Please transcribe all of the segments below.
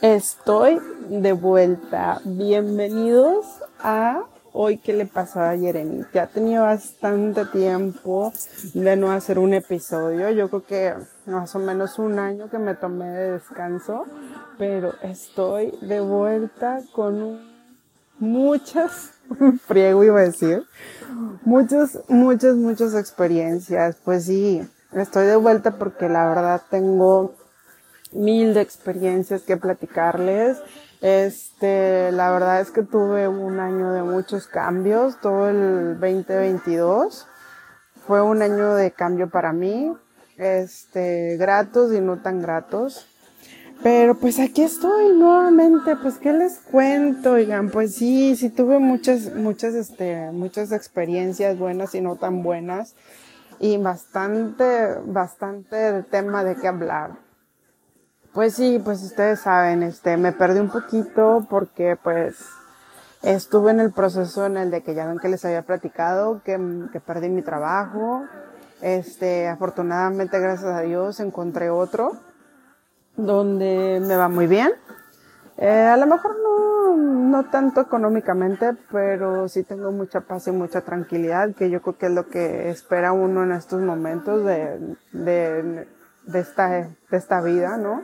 Estoy de vuelta. Bienvenidos a Hoy que le pasó a Jeremy. Ya tenía bastante tiempo de no hacer un episodio. Yo creo que más o menos un año que me tomé de descanso. Pero estoy de vuelta con muchas, friego iba a decir, muchas, muchas, muchas experiencias. Pues sí, estoy de vuelta porque la verdad tengo mil de experiencias que platicarles. Este, la verdad es que tuve un año de muchos cambios, todo el 2022 fue un año de cambio para mí, este, gratos y no tan gratos. Pero pues aquí estoy nuevamente, pues qué les cuento, oigan, pues sí, sí tuve muchas, muchas, este, muchas experiencias buenas y no tan buenas y bastante, bastante tema de qué hablar. Pues sí, pues ustedes saben, este, me perdí un poquito porque pues estuve en el proceso en el de que ya ven que les había platicado, que, que perdí mi trabajo. Este, afortunadamente, gracias a Dios, encontré otro donde me va muy bien. Eh, a lo mejor no, no tanto económicamente, pero sí tengo mucha paz y mucha tranquilidad, que yo creo que es lo que espera uno en estos momentos de, de, de esta, de esta vida, ¿no?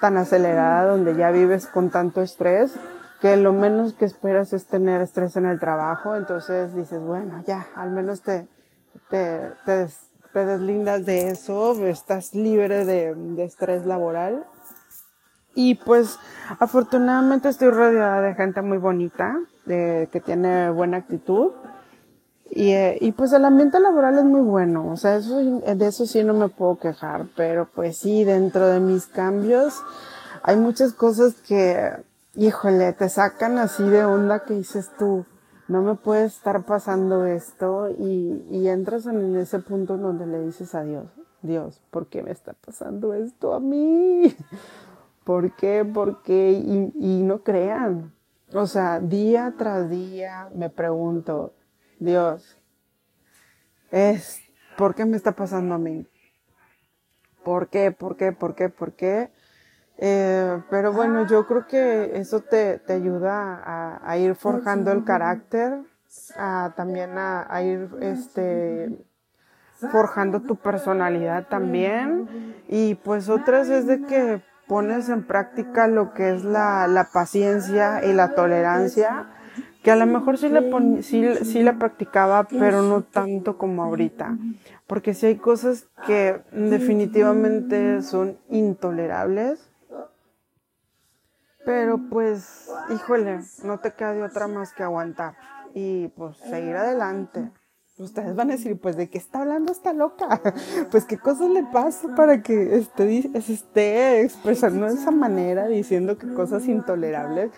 Tan acelerada, donde ya vives con tanto estrés, que lo menos que esperas es tener estrés en el trabajo, entonces dices, bueno, ya, al menos te, te, te, te deslindas de eso, estás libre de, de estrés laboral. Y pues afortunadamente estoy rodeada de gente muy bonita, de, que tiene buena actitud y, eh, y pues el ambiente laboral es muy bueno, o sea, eso, de eso sí no me puedo quejar, pero pues sí, dentro de mis cambios hay muchas cosas que, híjole, te sacan así de onda que dices tú, no me puede estar pasando esto y, y entras en ese punto donde le dices a Dios, Dios, ¿por qué me está pasando esto a mí? ¿Por qué? ¿Por qué? Y, y no crean. O sea, día tras día me pregunto, Dios, es, ¿por qué me está pasando a mí? ¿Por qué? ¿Por qué? ¿Por qué? ¿Por qué? Eh, pero bueno, yo creo que eso te, te ayuda a, a, ir forjando el carácter, a, también a, a, ir este, forjando tu personalidad también. Y pues otras es de que pones en práctica lo que es la, la paciencia y la tolerancia que a lo mejor sí la, sí, sí la practicaba, pero no tanto como ahorita. Porque sí hay cosas que definitivamente son intolerables. Pero pues, híjole, no te queda de otra más que aguantar. Y pues seguir adelante. Ustedes van a decir, pues, ¿de qué está hablando esta loca? Pues, ¿qué cosas le pasa para que esté, se esté expresando de esa manera, diciendo que cosas intolerables?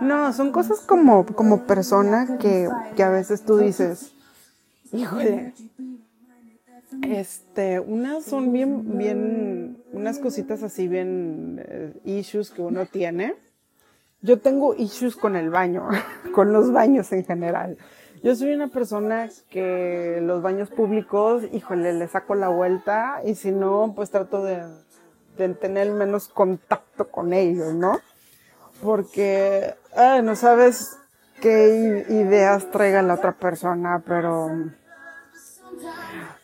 No, son cosas como, como persona que, que a veces tú dices, híjole, este, unas son bien, bien, unas cositas así bien eh, issues que uno tiene. Yo tengo issues con el baño, con los baños en general. Yo soy una persona que los baños públicos, híjole, le saco la vuelta y si no, pues trato de, de tener menos contacto con ellos, ¿no? Porque ay, no sabes qué ideas traiga la otra persona, pero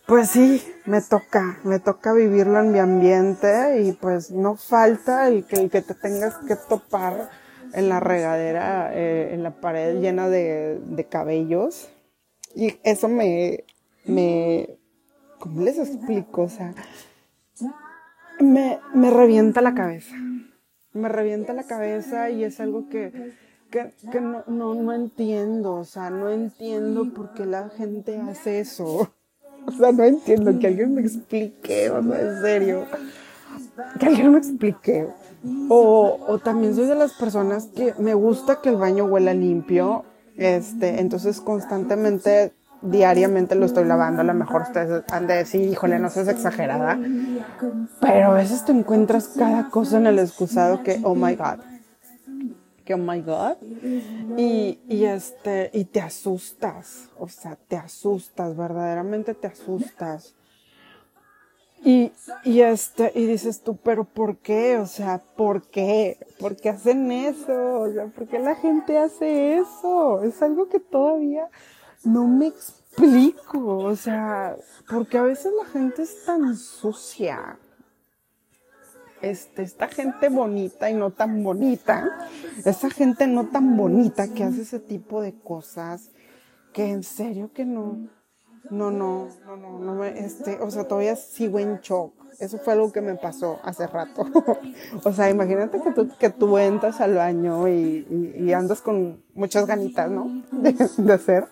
pues sí, me toca, me toca vivirlo en mi ambiente y pues no falta el que, el que te tengas que topar en la regadera, eh, en la pared llena de, de cabellos. Y eso me, me, ¿cómo les explico? O sea, me, me revienta la cabeza me revienta la cabeza y es algo que, que, no, no, no, entiendo, o sea, no entiendo por qué la gente hace eso. O sea, no entiendo, que alguien me explique, o sea, en serio. Que alguien me explique. O, o también soy de las personas que me gusta que el baño huela limpio, este, entonces constantemente diariamente lo estoy lavando, a lo mejor ustedes han de decir, híjole, no seas exagerada, pero a veces te encuentras cada cosa en el excusado que, oh my god, que oh my god, y, y este, y te asustas, o sea, te asustas, verdaderamente te asustas. Y, y este, y dices tú, pero ¿por qué? O sea, ¿por qué? ¿por qué hacen eso? O sea, ¿por qué la gente hace eso? Es algo que todavía no me explico. O sea, porque a veces la gente es tan sucia. Este, esta gente bonita y no tan bonita, esa gente no tan bonita que hace ese tipo de cosas, que en serio que no, no, no, no, no, no me, este, o sea, todavía sigo en shock. Eso fue algo que me pasó hace rato. o sea, imagínate que tú, que tú entras al baño y, y, andas con muchas ganitas, ¿no? De, hacer.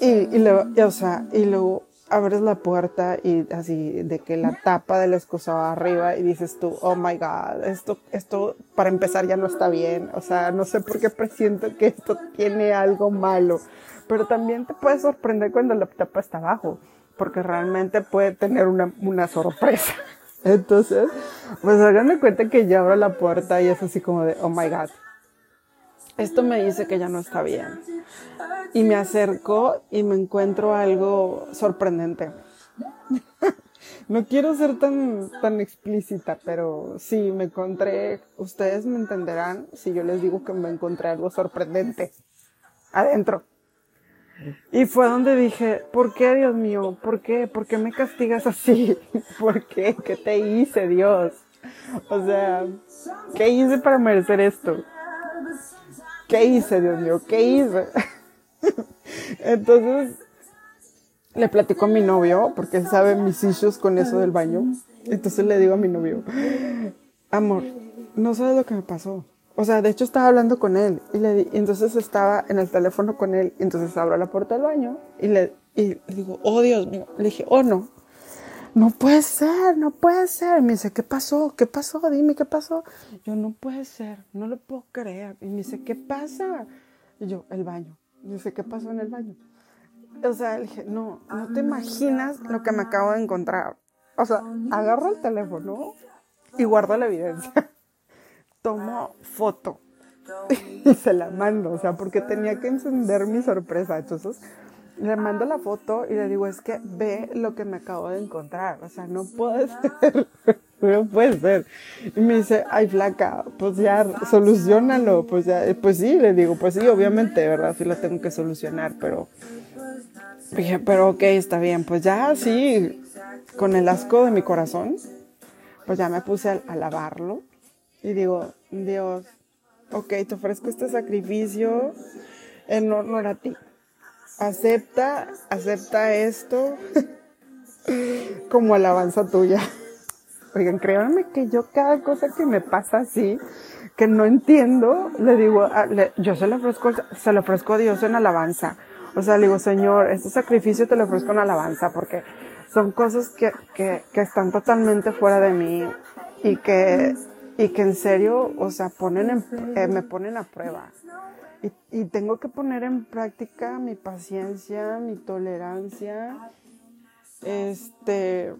Y, y luego, o sea, y luego abres la puerta y así de que la tapa del excusado arriba y dices tú, oh my god, esto, esto para empezar ya no está bien. O sea, no sé por qué presiento que esto tiene algo malo. Pero también te puede sorprender cuando la tapa está abajo porque realmente puede tener una, una sorpresa. Entonces, pues hagan de cuenta que ya abro la puerta y es así como de, oh my god, esto me dice que ya no está bien. Y me acerco y me encuentro algo sorprendente. no quiero ser tan, tan explícita, pero sí, me encontré, ustedes me entenderán si yo les digo que me encontré algo sorprendente adentro. Y fue donde dije, ¿por qué, Dios mío? ¿Por qué? ¿Por qué me castigas así? ¿Por qué? ¿Qué te hice, Dios? O sea, ¿qué hice para merecer esto? ¿Qué hice, Dios mío? ¿Qué hice? Entonces, le platico a mi novio, porque sabe mis issues con eso del baño. Entonces le digo a mi novio, amor, no sabes lo que me pasó. O sea, de hecho estaba hablando con él y le di, entonces estaba en el teléfono con él y entonces abro la puerta del baño y le, y le digo, oh Dios mío, le dije, oh no, no puede ser, no puede ser. me dice, ¿qué pasó? ¿Qué pasó? Dime, ¿qué pasó? Yo, no puede ser, no lo puedo creer. Y me dice, ¿qué pasa? Y yo, el baño. Y dice, ¿qué pasó en el baño? O sea, le dije, no, no te imaginas lo que me acabo de encontrar. O sea, agarro el teléfono y guardo la evidencia tomo foto y se la mando, o sea, porque tenía que encender mi sorpresa. Entonces, le mando la foto y le digo, es que ve lo que me acabo de encontrar, o sea, no puede ser, no puede ser. Y me dice, ay, flaca, pues ya, solucionalo, pues ya, pues sí, le digo, pues sí, obviamente, ¿verdad? Sí la tengo que solucionar, pero dije, pero ok, está bien, pues ya, sí, con el asco de mi corazón, pues ya me puse a, lavarlo y digo, Dios, ok, te ofrezco este sacrificio en honor a ti. Acepta, acepta esto como alabanza tuya. Oigan, créanme que yo cada cosa que me pasa así, que no entiendo, le digo, ah, yo se lo ofrezco, se lo ofrezco a Dios en alabanza. O sea, le digo, Señor, este sacrificio te lo ofrezco en alabanza porque son cosas que, que, que están totalmente fuera de mí y que y que en serio, o sea, ponen eh, me ponen a prueba. Y, y, tengo que poner en práctica mi paciencia, mi tolerancia, este,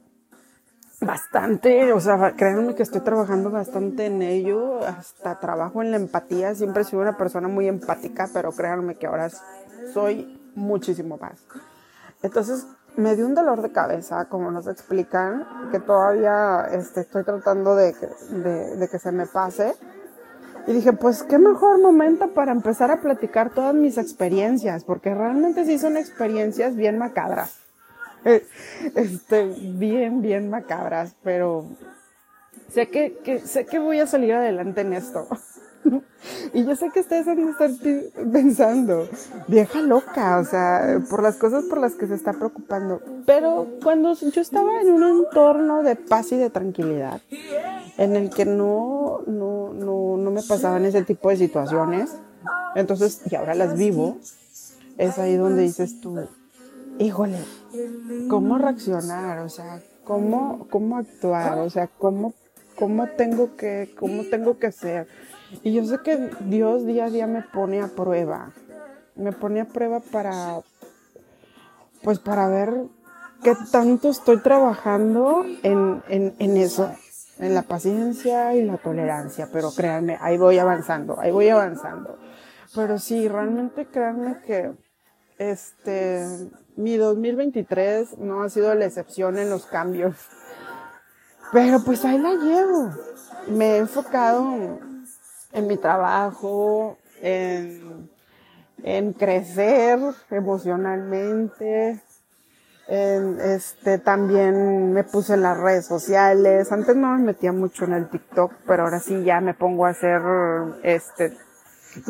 bastante, o sea, créanme que estoy trabajando bastante en ello, hasta trabajo en la empatía, siempre he sido una persona muy empática, pero créanme que ahora soy muchísimo más. Entonces, me dio un dolor de cabeza, como nos explican, que todavía este, estoy tratando de, que se me pase. Y dije, pues qué mejor momento para empezar a platicar todas mis experiencias, porque realmente sí son experiencias bien macabras. Este, bien, bien macabras, pero sé que, que, sé que voy a salir adelante en esto. Y yo sé que ustedes van a estar pensando, vieja loca, o sea, por las cosas por las que se está preocupando. Pero cuando yo estaba en un entorno de paz y de tranquilidad, en el que no, no, no, no me pasaban ese tipo de situaciones, entonces, y ahora las vivo, es ahí donde dices tú, híjole, ¿cómo reaccionar? O sea, ¿cómo, cómo actuar? O sea, ¿cómo, cómo tengo que, cómo tengo que ser? Y yo sé que Dios día a día me pone a prueba. Me pone a prueba para, pues para ver qué tanto estoy trabajando en, en, en eso, en la paciencia y la tolerancia. Pero créanme, ahí voy avanzando, ahí voy avanzando. Pero sí, realmente créanme que este, mi 2023 no ha sido la excepción en los cambios. Pero pues ahí la llevo. Me he enfocado en mi trabajo, en, en crecer emocionalmente, este, también me puse en las redes sociales. Antes no me metía mucho en el TikTok, pero ahora sí ya me pongo a hacer, este,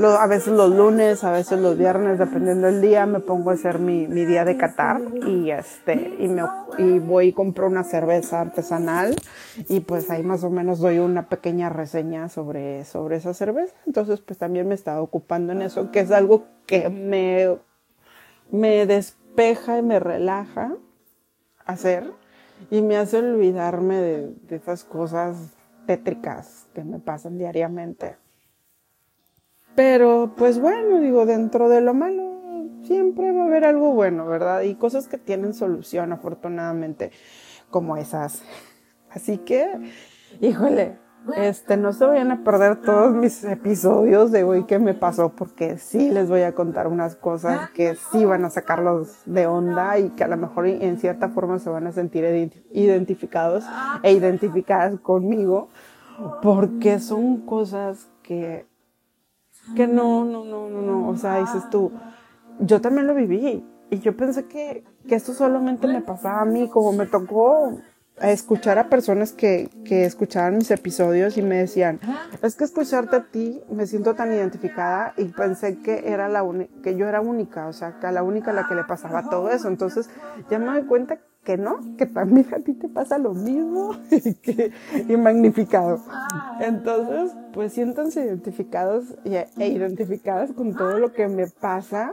a veces los lunes, a veces los viernes, dependiendo del día, me pongo a hacer mi, mi día de Qatar y este, y me, y voy y compro una cerveza artesanal y pues ahí más o menos doy una pequeña reseña sobre, sobre esa cerveza. Entonces pues también me estaba ocupando en eso, que es algo que me, me despeja y me relaja hacer y me hace olvidarme de, de esas cosas tétricas que me pasan diariamente. Pero pues bueno, digo, dentro de lo malo siempre va a haber algo bueno, ¿verdad? Y cosas que tienen solución, afortunadamente, como esas. Así que, híjole, este, no se vayan a perder todos mis episodios de hoy que me pasó, porque sí les voy a contar unas cosas que sí van a sacarlos de onda y que a lo mejor en cierta forma se van a sentir identificados e identificadas conmigo, porque son cosas que que no, no, no, no, no, o sea, dices tú, yo también lo viví y yo pensé que, que esto solamente me pasaba a mí, como me tocó escuchar a personas que, que escuchaban mis episodios y me decían, es que escucharte a ti me siento tan identificada y pensé que era la que yo era única, o sea, que a la única a la que le pasaba todo eso. Entonces ya me doy cuenta que no, que también a ti te pasa lo mismo y, que, y magnificado. Entonces, pues siéntanse identificados e identificadas con todo lo que me pasa.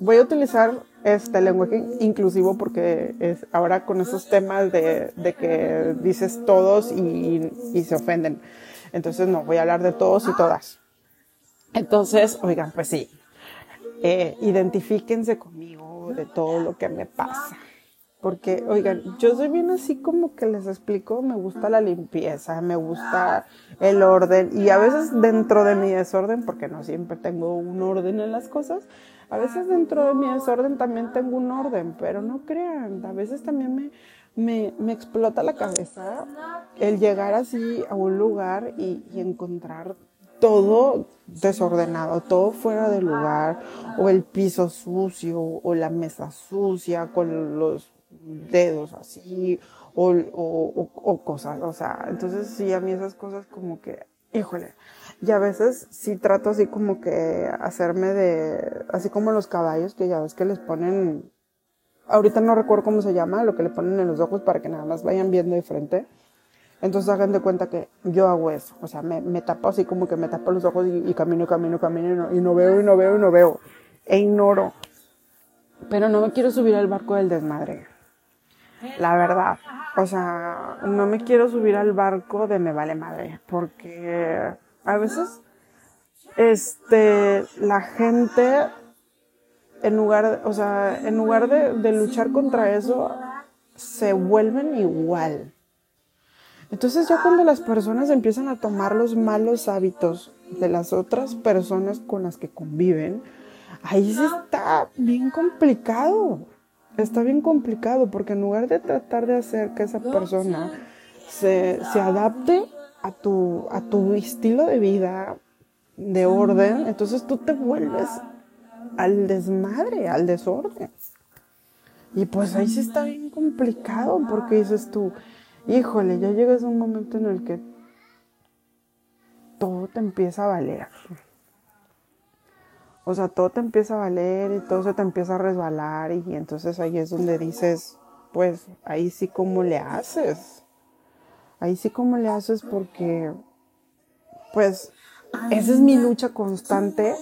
Voy a utilizar este lenguaje inclusivo porque es ahora con esos temas de, de que dices todos y, y se ofenden. Entonces, no, voy a hablar de todos y todas. Entonces, oigan, pues sí, eh, identifíquense conmigo de todo lo que me pasa. Porque, oigan, yo soy bien así como que les explico, me gusta la limpieza, me gusta el orden y a veces dentro de mi desorden, porque no siempre tengo un orden en las cosas, a veces dentro de mi desorden también tengo un orden, pero no crean, a veces también me, me, me explota la cabeza el llegar así a un lugar y, y encontrar todo desordenado, todo fuera de lugar, o el piso sucio, o la mesa sucia, con los dedos así o, o, o, cosas, o sea, entonces sí, a mí esas cosas como que, híjole, y a veces sí trato así como que hacerme de, así como los caballos que ya ves que les ponen, ahorita no recuerdo cómo se llama, lo que le ponen en los ojos para que nada más vayan viendo de frente. Entonces hagan de cuenta que yo hago eso, o sea, me, me tapo así como que me tapo los ojos y, y camino, camino, camino y no, y no veo y no veo y no veo, e ignoro. Pero no me quiero subir al barco del desmadre la verdad. O sea, no me quiero subir al barco de me vale madre, porque a veces, este, la gente, en lugar, o sea, en lugar de, luchar contra eso, se vuelven igual. Entonces ya cuando las personas empiezan a tomar los malos hábitos de las otras personas con las que conviven, ahí sí está bien complicado está bien complicado porque en lugar de tratar de hacer que esa persona se, se adapte a tu, a tu estilo de vida, de orden, entonces tú te vuelves al desmadre, al desorden. Y pues ahí sí está bien complicado porque dices tú, híjole, ya llegas a un momento en el que todo te empieza a valer. O sea, todo te empieza a valer y todo se te empieza a resbalar y, entonces ahí es donde dices, pues ahí sí como le haces. Ahí sí como le haces porque, pues, esa es mi lucha constante,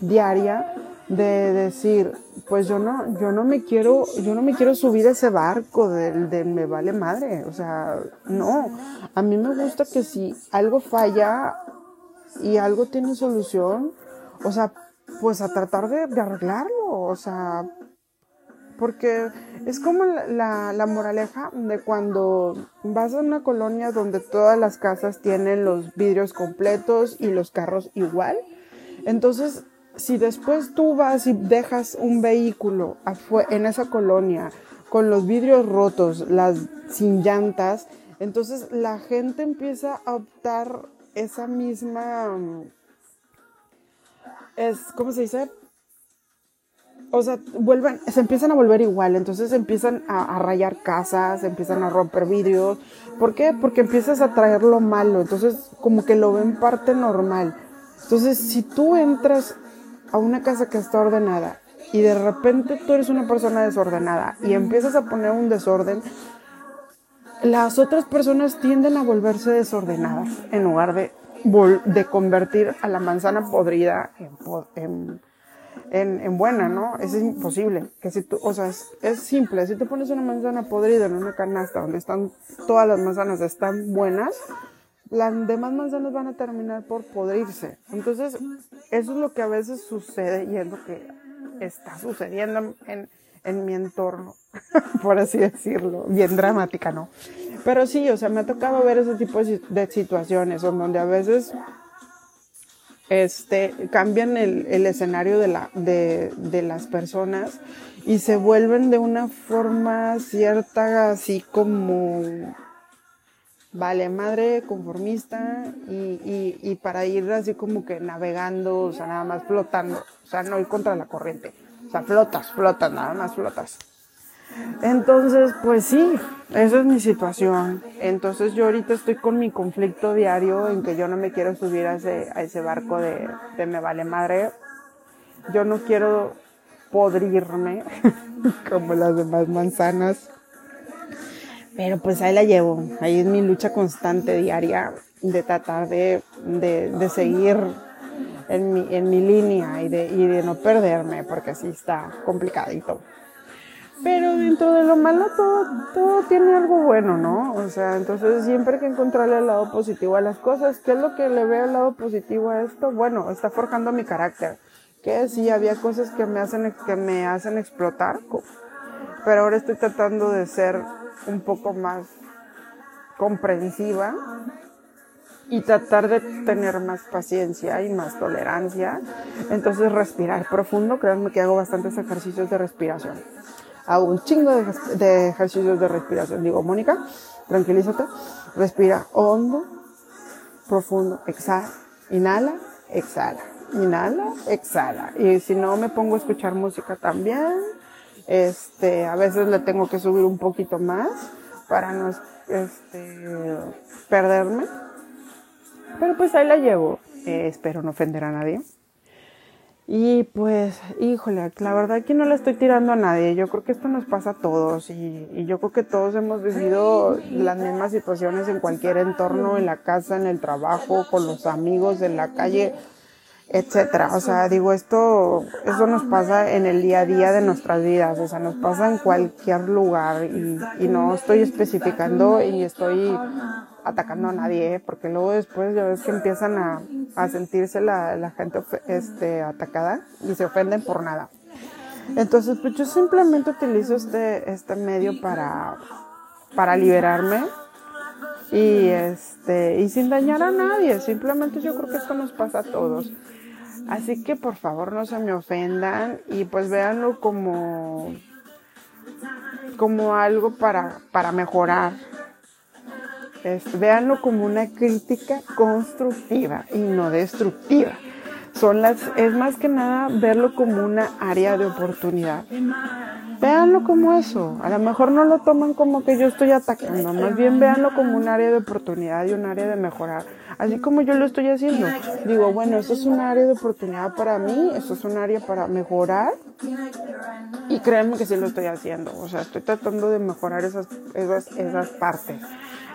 diaria, de decir, pues yo no, yo no me quiero, yo no me quiero subir a ese barco del de me vale madre. O sea, no. A mí me gusta que si algo falla y algo tiene solución, o sea, pues a tratar de, arreglarlo, o sea, porque es como la, la, moraleja de cuando vas a una colonia donde todas las casas tienen los vidrios completos y los carros igual. Entonces, si después tú vas y dejas un vehículo en esa colonia con los vidrios rotos, las sin llantas, entonces la gente empieza a optar esa misma, es, ¿cómo se dice? O sea, vuelven, se empiezan a volver igual, entonces empiezan a, rayar casas, empiezan a romper vidrios. ¿Por qué? Porque empiezas a traer lo malo, entonces como que lo ven parte normal. Entonces, si tú entras a una casa que está ordenada y de repente tú eres una persona desordenada y empiezas a poner un desorden, las otras personas tienden a volverse desordenadas en lugar de, de convertir a la manzana podrida en, en, en, buena, ¿no? Es imposible. Que si tú, o sea, es, es, simple. Si tú pones una manzana podrida en una canasta donde están todas las manzanas están buenas, las demás manzanas van a terminar por podrirse. Entonces, eso es lo que a veces sucede y es lo que está sucediendo en, en mi entorno, por así decirlo, bien dramática, ¿no? Pero sí, o sea, me ha tocado ver ese tipo de situaciones donde a veces este, cambian el, el escenario de, la, de, de, las personas y se vuelven de una forma cierta, así como, vale, madre, conformista, y, y, y para ir así como que navegando, o sea, nada más flotando, o sea, no ir contra la corriente. Sea, flotas, flotas, nada más flotas. Entonces, pues sí, esa es mi situación. Entonces yo ahorita estoy con mi conflicto diario en que yo no me quiero subir a ese, a ese barco de, de me vale madre. Yo no quiero podrirme como las demás manzanas. Pero pues ahí la llevo. Ahí es mi lucha constante diaria de tratar de, de seguir en mi, en mi línea y de, y de no perderme, porque sí está complicadito. Pero dentro de lo malo todo, todo tiene algo bueno, ¿no? O sea, entonces siempre hay que encontrarle el lado positivo a las cosas. ¿Qué es lo que le veo el lado positivo a esto? Bueno, está forjando mi carácter. Que sí, había cosas que me hacen, que me hacen explotar, pero ahora estoy tratando de ser un poco más comprensiva y tratar de tener más paciencia y más tolerancia. Entonces respirar profundo, créanme que hago bastantes ejercicios de respiración. Hago un chingo de, ejercicios de respiración. Digo, Mónica, tranquilízate, respira hondo, profundo, exhala, inhala, exhala, inhala, exhala. Y si no me pongo a escuchar música también, este, a veces le tengo que subir un poquito más para no este, perderme pero pues ahí la llevo. Eh, espero no ofender a nadie. Y pues, híjole, la verdad que no le estoy tirando a nadie. Yo creo que esto nos pasa a todos y, y, yo creo que todos hemos vivido las mismas situaciones en cualquier entorno, en la casa, en el trabajo, con los amigos, en la calle, etcétera. O sea, digo, esto, eso nos pasa en el día a día de nuestras vidas. O sea, nos pasa en cualquier lugar y, no estoy especificando y estoy atacando a nadie, ¿eh? porque luego después ya ves que empiezan a, a sentirse la, la, gente este, atacada y se ofenden por nada. Entonces, pues yo simplemente utilizo este, este medio para, para liberarme y, este, y sin dañar a nadie. Simplemente yo creo que esto nos pasa a todos. Así que por favor no se me ofendan y pues véanlo como, como algo para, para mejorar véanlo como una crítica constructiva y no destructiva. Son las, es más que nada verlo como una área de oportunidad. Véanlo como eso. A lo mejor no lo toman como que yo estoy atacando, más bien véanlo como un área de oportunidad y un área de mejorar. Así como yo lo estoy haciendo. Digo, bueno, eso es un área de oportunidad para mí, eso es un área para mejorar. Y créanme que sí lo estoy haciendo. O sea, estoy tratando de mejorar esas, esas, esas partes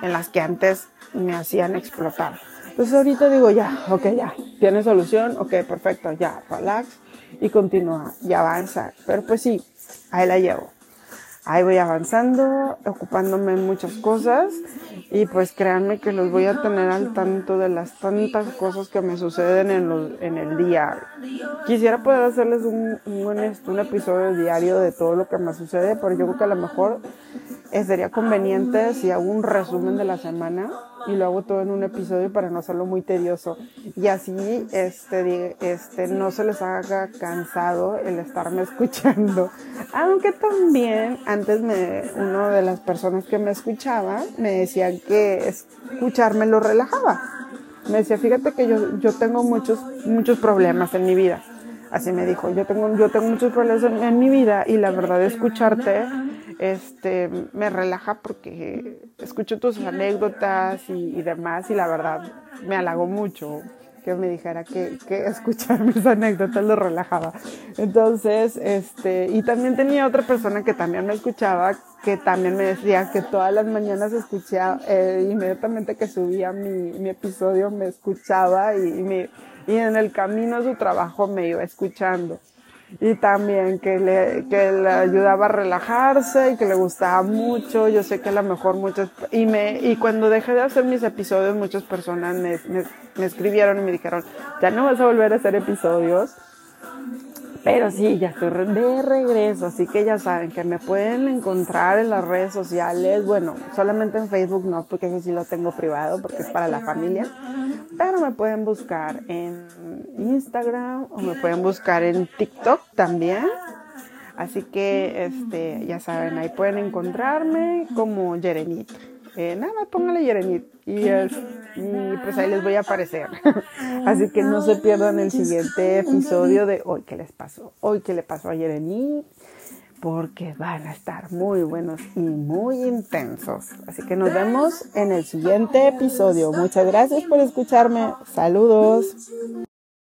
en las que antes me hacían explotar. Entonces ahorita digo, ya, ok, ya, tiene solución, ok, perfecto, ya, relax y continúa y avanza. Pero pues sí, ahí la llevo. Ahí voy avanzando, ocupándome en muchas cosas y pues créanme que los voy a tener al tanto de las tantas cosas que me suceden en, los, en el día. Quisiera poder hacerles un, un, un episodio diario de todo lo que me sucede, pero yo creo que a lo mejor sería conveniente si hago un resumen de la semana y lo hago todo en un episodio para no hacerlo muy tedioso. Y así este, este no se les haga cansado el estarme escuchando. Aunque también antes me uno de las personas que me escuchaba me decía que escucharme lo relajaba. Me decía, fíjate que yo, yo tengo muchos, muchos problemas en mi vida. Así me dijo, yo tengo, yo tengo muchos problemas en, mi vida y la verdad escucharte este, me relaja porque escucho tus anécdotas y, y demás y la verdad me halagó mucho que me dijera que, que escuchar mis anécdotas lo relajaba. Entonces, este, y también tenía otra persona que también me escuchaba, que también me decía que todas las mañanas escuchaba, eh, inmediatamente que subía mi, mi episodio me escuchaba y, me, y en el camino a su trabajo me iba escuchando y también que le, que le ayudaba a relajarse y que le gustaba mucho. Yo sé que a lo mejor muchas, y me, y cuando dejé de hacer mis episodios, muchas personas me, me, me escribieron y me dijeron, ya no vas a volver a hacer episodios. Pero sí, ya estoy de regreso, así que ya saben que me pueden encontrar en las redes sociales. Bueno, solamente en Facebook no, porque ese sí lo tengo privado, porque es para la familia. Pero me pueden buscar en Instagram o me pueden buscar en TikTok también. Así que, este, ya saben, ahí pueden encontrarme como Yerenit. Eh, nada más póngale Yerenit y, y pues ahí les voy a aparecer. Así que no se pierdan el siguiente episodio de hoy que les pasó, hoy que le pasó a Yerenit porque van a estar muy buenos y muy intensos. Así que nos vemos en el siguiente episodio. Muchas gracias por escucharme. Saludos.